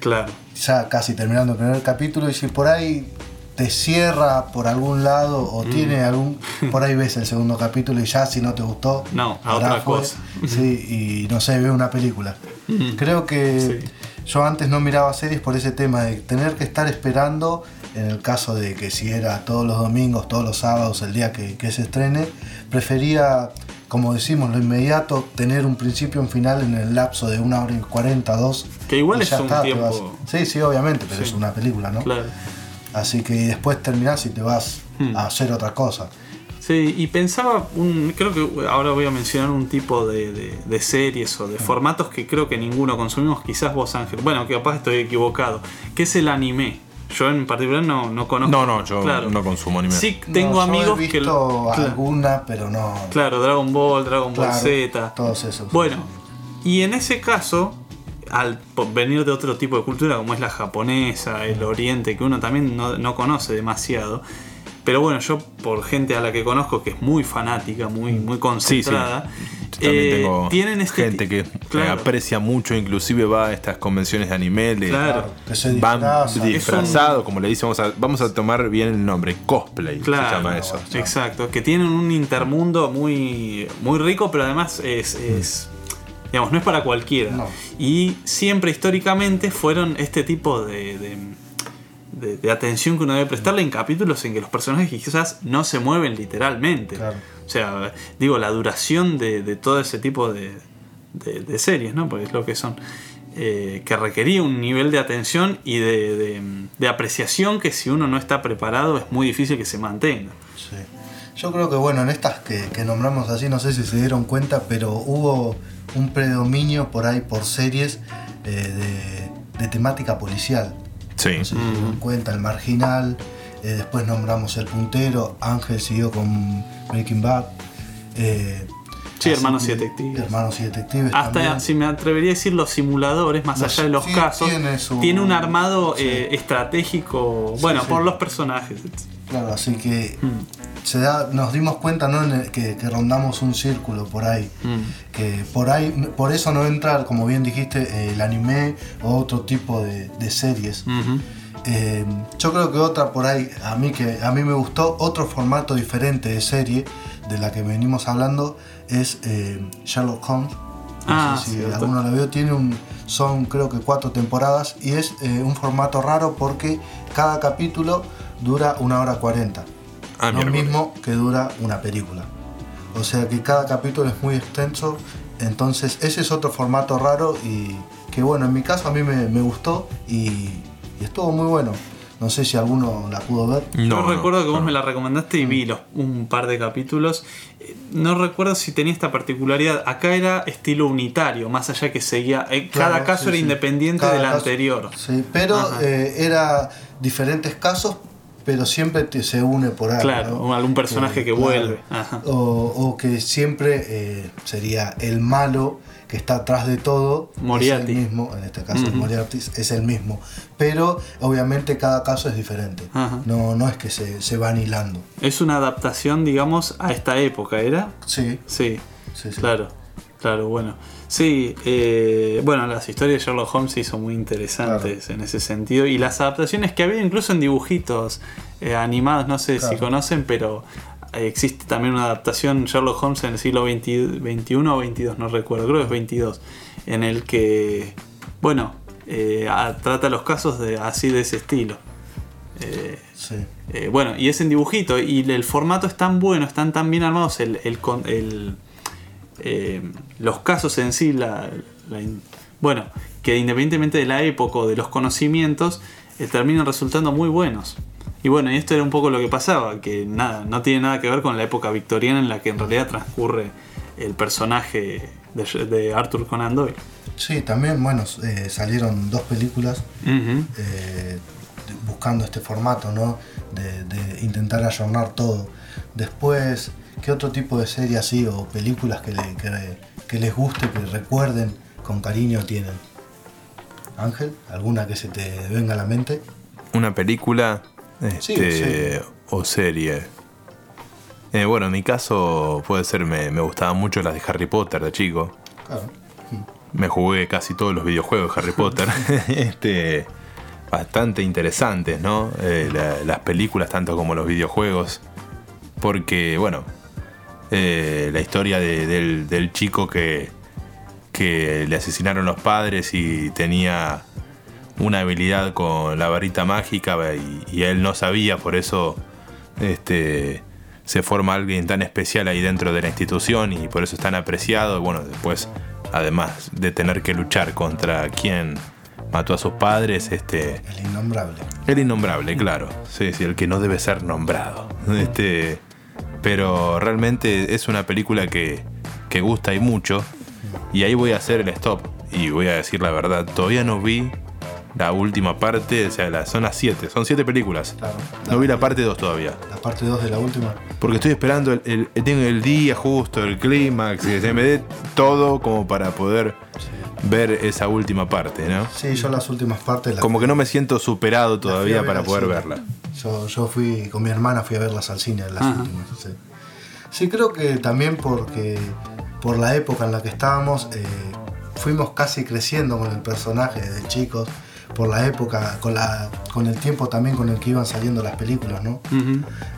Claro. ya casi terminando el primer capítulo, y si por ahí te cierra por algún lado o Mm. tiene algún, por ahí ves el segundo capítulo y ya si no te gustó, No, a otra fue. cosa. Sí, y no sé, veo una película. Creo que Sí. yo antes no miraba series por ese tema de tener que estar esperando, en el caso de que si era todos los domingos, todos los sábados, el día que, que se estrene, prefería, como decimos, lo inmediato, tener un principio y un final en el lapso de una hora y cuarenta, dos. Que igual es un tiempo-. Sí, sí, obviamente, pero Sí. es una película, ¿no? Claro. Así que después terminás y te vas Hmm. a hacer otra cosa. Sí, y pensaba, un, creo que ahora voy a mencionar un tipo de, de- de series o de formatos que creo que ninguno consumimos, quizás vos Ángel, bueno, que capaz estoy equivocado, que es el anime. Yo en particular no, no conozco. No, no, yo Claro. no consumo anime. Sí, tengo No, amigos he visto que... lo- Claro, alguna, pero no. claro, Dragon Ball, Dragon Ball Z. Todos esos. Bueno, y en ese caso, al venir de otro tipo de cultura como es la japonesa, el oriente, que uno también no, no conoce demasiado, pero bueno, yo por gente a la que conozco que es muy fanática, muy, muy concentrada, Yo también eh, tengo tienen este gente que Claro. aprecia mucho, inclusive va a estas convenciones de anime, le- Claro. van disfraza. disfrazados, como le dicen, vamos a, vamos a tomar bien el nombre, cosplay Claro, se llama eso. exacto, que tienen un intermundo muy, muy rico, pero además es, es, digamos, no es para cualquiera. No. Y siempre históricamente fueron este tipo de, de, de- de atención que uno debe prestarle en capítulos en que los personajes quizás no se mueven literalmente. Claro. O sea, digo, la duración de, de todo ese tipo de, series, ¿no? Porque es lo que son. eh, que requería un nivel de atención y de, de- de apreciación que si uno no está preparado es muy difícil que se mantenga. Sí. Yo creo que bueno, en estas que, que nombramos así, no sé si se dieron cuenta, pero hubo un predominio por ahí por series eh, de, de temática policial. Sí. No sé si se dieron cuenta, el marginal, eh, después nombramos el puntero, Ángel siguió con Breaking Bad. eh, Sí, Hermanos y Detectives. Hermanos y detectives. Hasta, también. si me atrevería a decir, los simuladores, más Los- allá de los sí, casos, tiene su- tiene un armado sí. eh, estratégico, bueno, sí. por los personajes. Claro, así que Mm. Se da, nos dimos cuenta ¿no? Que, que rondamos un círculo por ahí. Mm. Que por ahí, por eso no entra, como bien dijiste, eh, el anime o otro tipo de, de series. Ujú. Eh, yo creo que otra por ahí, a mí que a mí me gustó, otro formato diferente de serie de la que venimos hablando es eh, Sherlock Holmes. No Ah, sé si cierto. alguno la vio, tiene un, son creo que cuatro temporadas y es eh, un formato raro porque cada capítulo dura una hora cuarenta. Ah, lo mismo que dura una película. O sea que cada capítulo es muy extenso. Entonces ese es otro formato raro y que bueno, en mi caso a mí me, me gustó y, y estuvo muy bueno. No sé si alguno la pudo ver. No, Yo no, recuerdo que vos no. me la recomendaste y vi los, un par de capítulos. Eh, No recuerdo si tenía esta particularidad. Acá era estilo unitario, más allá que seguía. eh, cada caso sí, era sí. independiente Cada del caso- anterior. Sí, pero eh, era diferentes casos, pero siempre te- se une por algo. Claro, ¿no? algún personaje que claro. vuelve. Ajá. O, o que siempre eh, sería el malo que está atrás de todo. Moriarty. Es el mismo, en este caso Ujú. Moriarty es el mismo. Pero obviamente cada caso es diferente. Ajá. No, no es que se, se van hilando. Es una adaptación, digamos, a esta época, ¿era? Sí, Sí, sí, sí. claro, claro, bueno. Sí, eh, bueno, las historias de Sherlock Holmes sí son muy interesantes en ese sentido. Y las adaptaciones que había incluso en dibujitos eh, animados, no sé si conocen, pero eh, existe también una adaptación Sherlock Holmes en el siglo XXI, XXI o XXII, no recuerdo, creo que es 22, en el que, bueno, eh, a- trata los casos de, así de ese estilo. Eh, sí. eh, bueno, y es en dibujito. Y el formato es tan bueno, están tan bien armados. El, el con- el, eh, los casos en sí, la, bueno, que independientemente de la época o de los conocimientos, eh, terminan resultando muy buenos. Y bueno, y esto era un poco lo que pasaba, que nada, no tiene nada que ver con la época victoriana en la que en realidad transcurre el personaje de, de Arthur Conan Doyle. Sí, también, bueno, eh, salieron dos películas eh, buscando este formato, ¿no? De, de intentar ayornar todo. Después, ¿qué otro tipo de serie así o películas que, le- que- que les guste, que recuerden con cariño tienen? Ángel, ¿alguna que se te venga a la mente? Una película Sí, este, o serie. Eh, bueno, en mi caso puede ser, me, me gustaban mucho las de Harry Potter de chico. Claro. Me jugué casi todos los videojuegos de Harry Potter. este, bastante interesantes, ¿no? Eh, la- las películas, tanto como los videojuegos. Porque, bueno, eh, la historia de- del, del chico que, que le asesinaron los padres y tenía una habilidad con la varita mágica y, y él no sabía, por eso este, se forma alguien tan especial ahí dentro de la institución y por eso es tan apreciado. Y bueno, después, además de tener que luchar contra quien mató a sus padres, este, El innombrable. el innombrable, claro. Sí, sí, el que no debe ser nombrado. Este, pero realmente es una película que, que gusta y mucho. Y ahí voy a hacer el stop. Y voy a decir la verdad. Todavía no vi la última parte. O sea, la, son las 7. Son 7 películas. Claro. No vi la parte 2 todavía. La parte 2 de la última. Porque estoy esperando el, el- tengo el día justo, el clímax, que se me dé todo como para poder ver esa última parte, ¿no? Sí, yo las últimas partes las Como que no me siento superado todavía para poder cine. verla. Yo, yo fui con mi hermana, fui a verlas al cine, las Ajá. últimas. Sí. Sí, creo que también porque por la época en la que estábamos, eh, fuimos casi creciendo con el personaje de chicos, por la época, con, la, con el tiempo también con el que iban saliendo las películas, ¿no?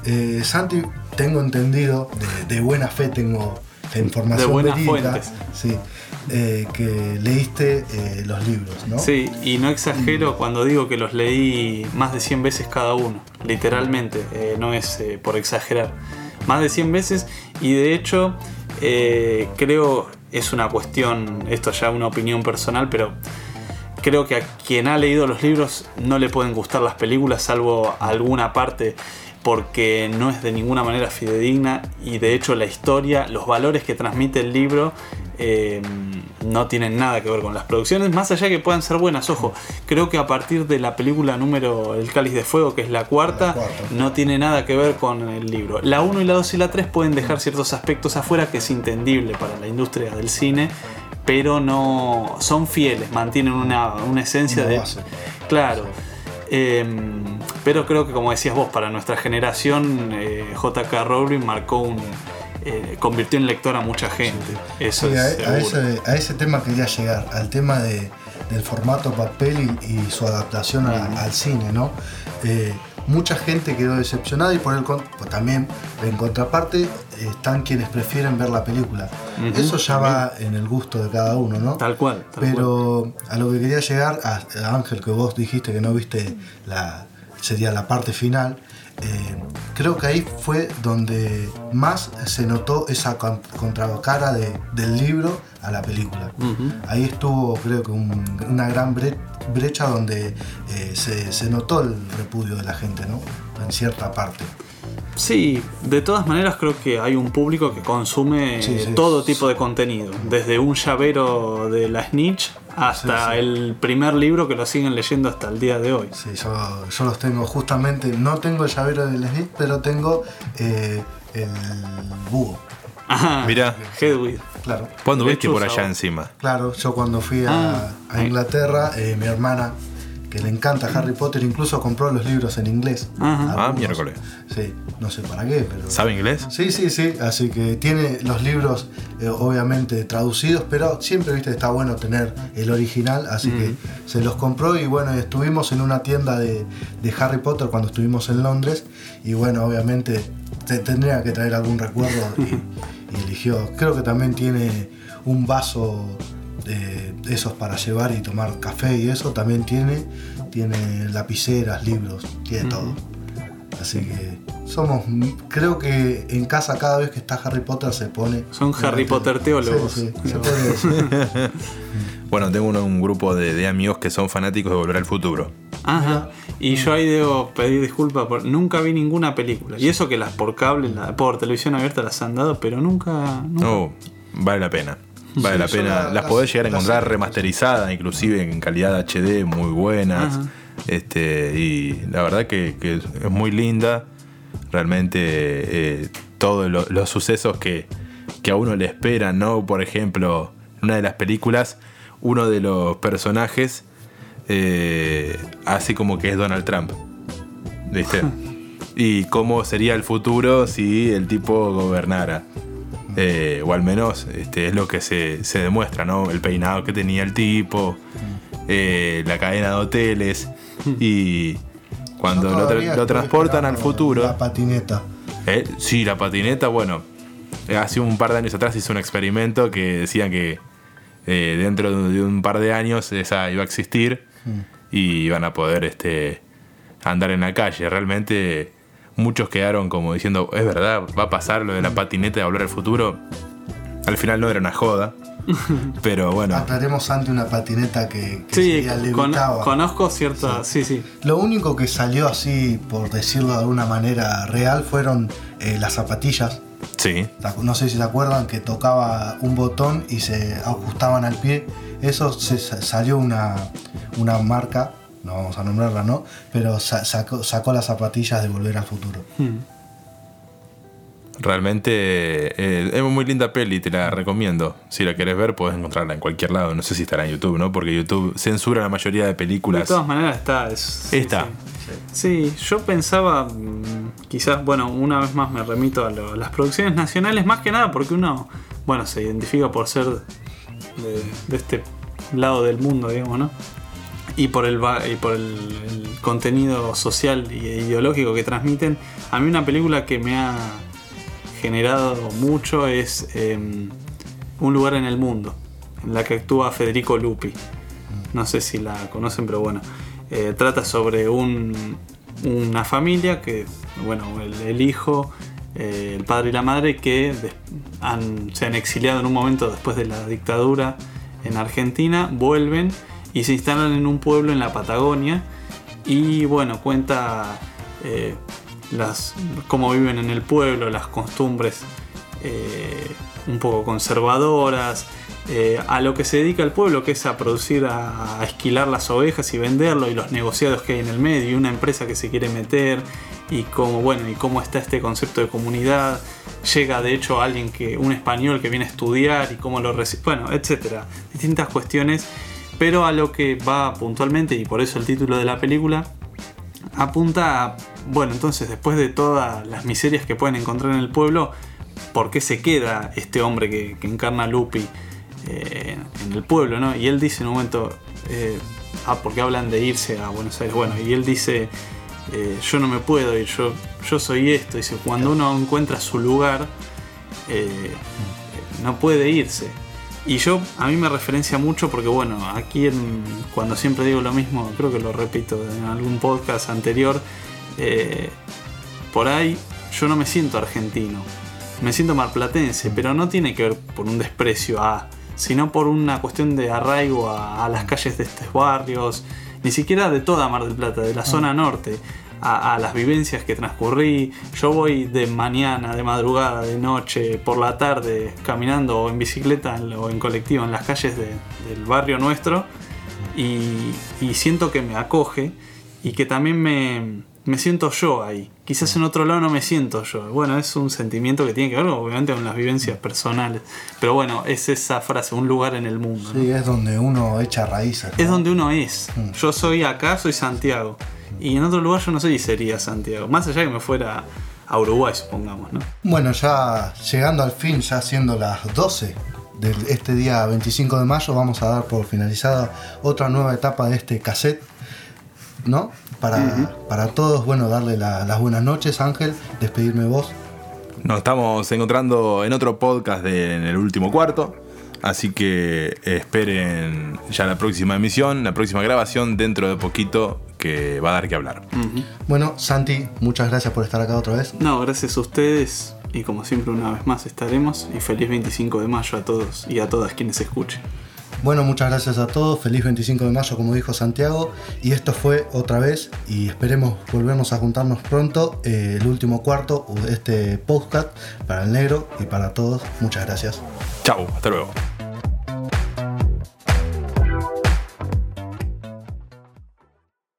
Eh, Santi, tengo entendido, de, de buena fe tengo la información De buenas verídica, fuentes. sí, eh, que leíste eh, los libros, ¿no? Sí, y no exagero cuando digo que los leí más de 100 veces cada uno, literalmente, eh, no es por exagerar. Más de 100 veces y de hecho creo es una cuestión, esto ya una opinión personal, pero creo que a quien ha leído los libros no le pueden gustar las películas salvo alguna parte porque no es de ninguna manera fidedigna y de hecho la historia, los valores que transmite el libro eh, no tienen nada que ver con las producciones, más allá que puedan ser buenas, ojo, creo que a partir de la película número El Cáliz de Fuego, que es la cuarta, La cuarta. no tiene nada que ver con el libro. La 1 y la 2 y la 3 pueden dejar ciertos aspectos afuera que es entendible para la industria del cine, pero no son fieles, mantienen una, una esencia de... base. Claro. Em, pero creo que como decías vos, para nuestra generación, eh, JK Rowling marcó un... eh, convirtió en lector a mucha gente. Eso Sí, es a, a ese, a ese tema quería llegar, al tema de, del formato papel y, y su adaptación a- al cine, ¿no? Eh, mucha gente quedó decepcionada y por el pues también en contraparte están quienes prefieren ver la película. Ujú, Eso ya va en el gusto de cada uno, ¿no? Tal cual. tal cual. Pero a lo que quería llegar, a, a Ángel, que vos dijiste que no viste la sería la parte final, eh, creo que ahí fue donde más se notó esa con- contracara de- del libro a la película. Ujú. Ahí estuvo, creo que, un- una gran bre- brecha donde eh, se, se notó el repudio de la gente, ¿no? En cierta parte. Sí, de todas maneras creo que hay un público que consume Sí, sí. todo tipo de contenido, desde un llavero de la Snitch hasta Sí, sí. el primer libro que lo siguen leyendo hasta el día de hoy. Sí, yo, yo los tengo justamente, no tengo el llavero del Snitch, pero tengo eh, el búho. Ajá, Mirá. Hedwig. Claro. ¿Cuándo ves que Lechuza, por allá encima? Claro, yo cuando fui a, Ah. a Inglaterra, eh, mi hermana, que le encanta Harry Potter, incluso compró los libros en inglés. Ajá. Ah, Algunos. miércoles. Sí, no sé para qué, pero... ¿Sabe inglés? Sí, sí, sí, así que tiene los libros eh, obviamente traducidos, pero siempre, viste, está bueno tener el original, así que se los compró y bueno, estuvimos en una tienda de, de Harry Potter cuando estuvimos en Londres y bueno, obviamente te- tendría que traer algún recuerdo y, y eligió. Creo que también tiene un vaso de esos para llevar y tomar café y eso, también tiene, tiene lapiceras, libros, tiene todo. Así que somos, creo que en casa cada vez que está Harry Potter se pone. Son Harry Potter teólogos. Sí, sí, se puede decir. Bueno, tengo uno- un grupo de, de amigos que son fanáticos de Volver al Futuro. Ajá. Y yo ahí debo pedir disculpas por nunca vi ninguna película. Y eso que las por cable, la- por televisión abierta las han dado, pero nunca. nunca- No, vale la pena. Vale Sí, la pena. la- las podés llegar a encontrar remasterizadas, inclusive en calidad HD, muy buenas. Ajá. Este, y la verdad que, que es muy linda. Realmente eh, todos lo- los sucesos que, que a uno le esperan, ¿no? Por ejemplo, en una de las películas, uno de los personajes eh, hace como que es Donald Trump. ¿Viste? y cómo sería el futuro si el tipo gobernara. Eh, o al menos este, es lo que se, se demuestra, ¿no? El peinado que tenía el tipo, eh, la cadena de hoteles. Y cuando lo, tra- transportan al futuro. La patineta. Eh, sí, la patineta, bueno, hace un par de años atrás hizo un experimento que decían que eh, dentro de de un par de años esa iba a existir y iban a poder este, andar en la calle. Realmente muchos quedaron como diciendo, es verdad, va a pasar lo de la patineta de volver al futuro. Al final no era una joda, pero bueno, Aclaremos ante una patineta que, que Sí, sería con- levitaba. conozco cierta. Sí, sí. Lo único que salió así, por decirlo de alguna manera real, fueron eh, las zapatillas. sí. No sé si se acuerdan que tocaba un botón y se ajustaban al pie. Eso se sa- salió una, una marca, no vamos a nombrarla, ¿no? Pero sa- sacó, sacó las zapatillas de Volver al Futuro. Hmm. Realmente eh, es muy linda peli, te la recomiendo. Si la querés ver, podés encontrarla en cualquier lado. No sé si estará en YouTube, ¿no? Porque YouTube censura la mayoría de De películas. todas maneras está. es- sí, Está. Sí, Sí, yo pensaba, mm, quizás, bueno, una vez más me remito a, lo- a las producciones nacionales, más que nada porque uno, bueno, se identifica por ser de, de este lado del mundo, digamos, ¿no? Y por el, y por el, contenido social e ideológico que transmiten. A mí una película que me ha generado mucho es em, Un lugar en el mundo, en la que actúa Federico Lupi. No sé si la conocen, pero bueno. Eh, trata sobre un- una familia que, bueno, el, hijo, eh, el padre y la madre que se han exiliado en un momento después de la dictadura en Argentina, vuelven y se instalan en un pueblo en la Patagonia y bueno, cuenta eh, las, cómo viven en el pueblo, las costumbres eh, un poco conservadoras, eh, a lo que se dedica el pueblo, que es a producir, a, esquilar las ovejas y venderlo, y los negociados que hay en el medio, y una empresa que se quiere meter, y cómo, bueno, y cómo está este concepto de comunidad. Llega de hecho alguien que, un español que viene a estudiar y cómo lo recibe, bueno, etcétera. Distintas cuestiones, pero a lo que va puntualmente, y por eso el título de la película, apunta a, bueno, entonces después de todas las miserias que pueden encontrar en el pueblo, ¿por qué se queda este hombre que, encarna a Lupi eh, en el pueblo? ¿no? Y él dice en un momento, eh, ah, porque hablan de irse a Buenos Aires, bueno, y él dice, eh, yo no me puedo ir, yo, yo soy esto, dice, cuando uno encuentra su lugar, eh, no puede irse. Y yo, a mí me referencia mucho porque, bueno, aquí en- cuando siempre digo lo mismo, creo que lo repito en algún podcast anterior, eh, por ahí yo no me siento argentino, me siento marplatense, pero no tiene que ver por un desprecio a, sino por una cuestión de arraigo a, a las calles de estos barrios, ni siquiera de toda Mar del Plata, de la zona norte. A, a las vivencias que transcurrí. Yo voy de mañana, de madrugada, de noche, por la tarde, caminando o en bicicleta o en colectivo en las calles de- del barrio nuestro y, y siento que me acoge y que también me, me siento yo ahí. Quizás en otro lado no me siento yo. Bueno, es un sentimiento que tiene que ver obviamente con las vivencias personales. Pero bueno, es esa frase, un lugar en el mundo. ¿no? Sí, es donde uno echa raíces. ¿no? Es donde uno es. Mm. Yo soy acá, soy Santiago. Y en otro lugar yo no sé si sería Santiago. Más allá que me fuera a Uruguay, supongamos, ¿no? Bueno, ya llegando al fin, ya siendo las 12 de este día 25 de mayo, vamos a dar por finalizada otra nueva etapa de este cassette, ¿no? Para, para todos, bueno, darle la- las buenas noches, Ángel, despedirme vos. Nos estamos encontrando en otro podcast de En el último cuarto. Así que esperen ya la próxima emisión, la próxima grabación dentro de poquito que va a dar que hablar. Bueno, Santi, muchas gracias por estar acá otra vez. No, gracias a ustedes. Y como siempre, una vez más estaremos. Y feliz 25 de mayo a todos y a todas quienes escuchen. Bueno, muchas gracias a todos. Feliz 25 de mayo, como dijo Santiago. Y esto fue otra vez. Y esperemos volvernos a juntarnos pronto. eh, el último cuarto de este podcast para el negro y para todos. Muchas gracias. Chau, hasta luego.